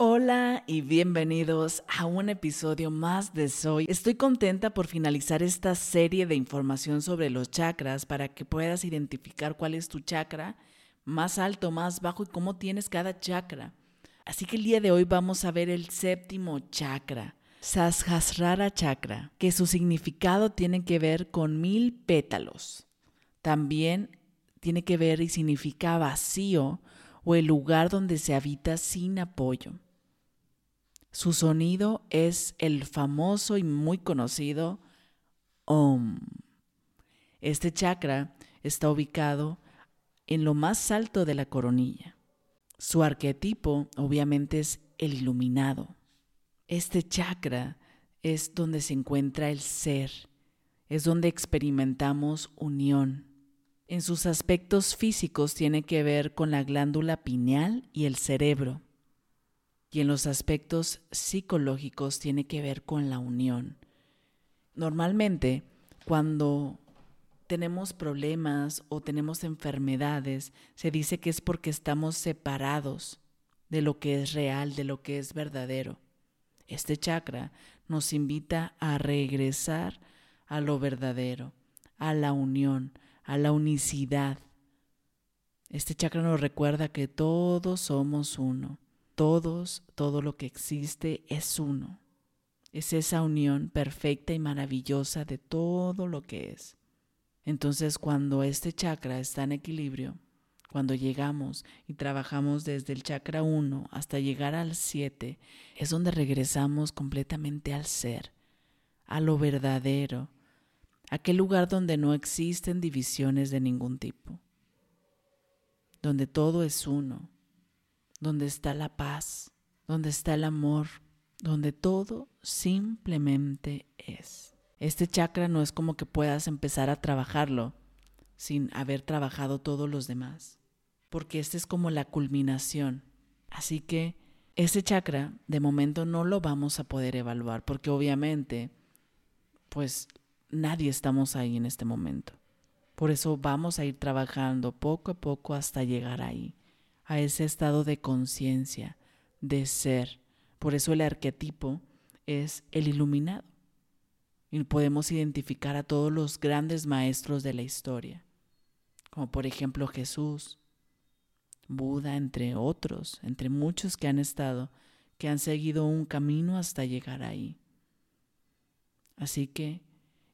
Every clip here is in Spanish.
Hola y bienvenidos a un episodio más de Soy. Estoy contenta por finalizar esta serie de información sobre los chakras para que puedas identificar cuál es tu chakra más alto, más bajo y cómo tienes cada chakra. Así que el día de hoy vamos a ver el séptimo chakra, Sashasrara chakra, que su significado tiene que ver con mil pétalos. También tiene que ver y significa vacío o el lugar donde se habita sin apoyo. Su sonido es el famoso y muy conocido Om. Este chakra está ubicado en lo más alto de la coronilla. Su arquetipo obviamente es el iluminado. Este chakra es donde se encuentra el ser, es donde experimentamos unión. En sus aspectos físicos tiene que ver con la glándula pineal y el cerebro y en los aspectos psicológicos tiene que ver con la unión. Normalmente, cuando tenemos problemas o tenemos enfermedades, se dice que es porque estamos separados de lo que es real, de lo que es verdadero. Este chakra nos invita a regresar a lo verdadero, a la unión, a la unicidad. Este chakra nos recuerda que todos somos uno todos, todo lo que existe es uno. Es esa unión perfecta y maravillosa de todo lo que es. Entonces cuando este chakra está en equilibrio, cuando llegamos y trabajamos desde el chakra 1 hasta llegar al 7, es donde regresamos completamente al ser, a lo verdadero, aquel lugar donde no existen divisiones de ningún tipo, donde todo es uno, donde está la paz, donde está el amor, donde todo simplemente es. Este chakra no es como que puedas empezar a trabajarlo sin haber trabajado todos los demás, porque este es como la culminación. Así que ese chakra de momento no lo vamos a poder evaluar, porque obviamente, pues nadie estamos ahí en este momento. Por eso vamos a ir trabajando poco a poco hasta llegar ahí a ese estado de conciencia, de ser. Por eso el arquetipo es el iluminado. Y podemos identificar a todos los grandes maestros de la historia, como por ejemplo Jesús, Buda, entre otros, entre muchos que han estado, que han seguido un camino hasta llegar ahí. Así que,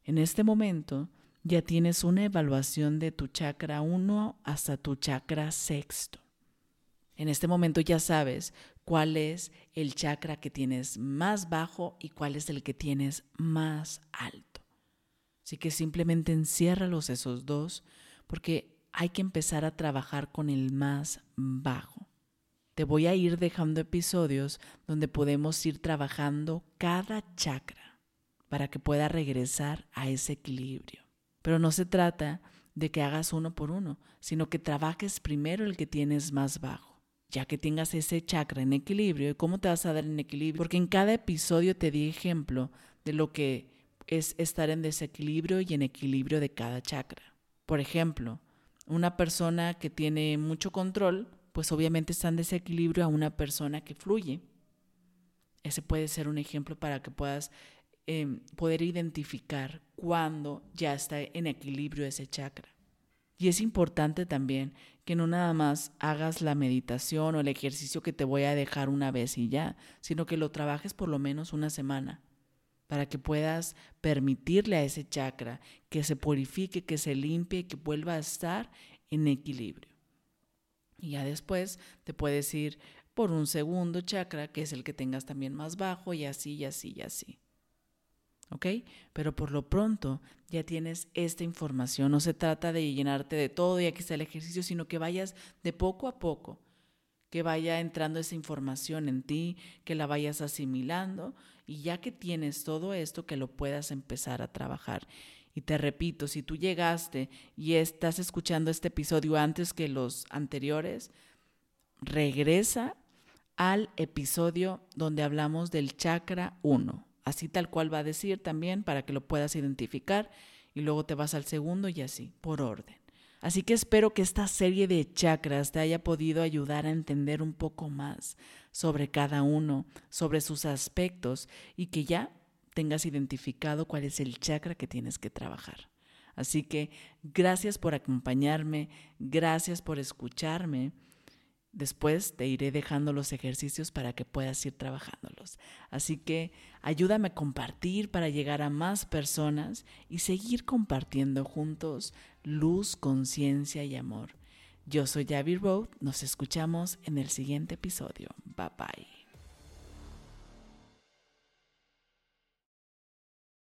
en este momento, ya tienes una evaluación de tu chakra 1 hasta tu chakra sexto. En este momento ya sabes cuál es el chakra que tienes más bajo y cuál es el que tienes más alto. Así que simplemente enciérralos esos dos porque hay que empezar a trabajar con el más bajo. Te voy a ir dejando episodios donde podemos ir trabajando cada chakra para que pueda regresar a ese equilibrio. Pero no se trata de que hagas uno por uno, sino que trabajes primero el que tienes más bajo ya que tengas ese chakra en equilibrio, ¿y cómo te vas a dar en equilibrio? Porque en cada episodio te di ejemplo de lo que es estar en desequilibrio y en equilibrio de cada chakra. Por ejemplo, una persona que tiene mucho control, pues obviamente está en desequilibrio a una persona que fluye. Ese puede ser un ejemplo para que puedas em, poder identificar cuándo ya está en equilibrio ese chakra. Y es importante también que no nada más hagas la meditación o el ejercicio que te voy a dejar una vez y ya, sino que lo trabajes por lo menos una semana para que puedas permitirle a ese chakra que se purifique, que se limpie, que vuelva a estar en equilibrio. Y ya después te puedes ir por un segundo chakra, que es el que tengas también más bajo, y así, y así, y así. ¿Ok? Pero por lo pronto ya tienes esta información. No se trata de llenarte de todo y aquí está el ejercicio, sino que vayas de poco a poco que vaya entrando esa información en ti, que la vayas asimilando y ya que tienes todo esto, que lo puedas empezar a trabajar. Y te repito, si tú llegaste y estás escuchando este episodio antes que los anteriores, regresa al episodio donde hablamos del chakra 1. Así tal cual va a decir también para que lo puedas identificar y luego te vas al segundo y así, por orden. Así que espero que esta serie de chakras te haya podido ayudar a entender un poco más sobre cada uno, sobre sus aspectos y que ya tengas identificado cuál es el chakra que tienes que trabajar. Así que gracias por acompañarme, gracias por escucharme. Después te iré dejando los ejercicios para que puedas ir trabajándolos. Así que ayúdame a compartir para llegar a más personas y seguir compartiendo juntos luz, conciencia y amor. Yo soy Javi Road, nos escuchamos en el siguiente episodio. Bye bye.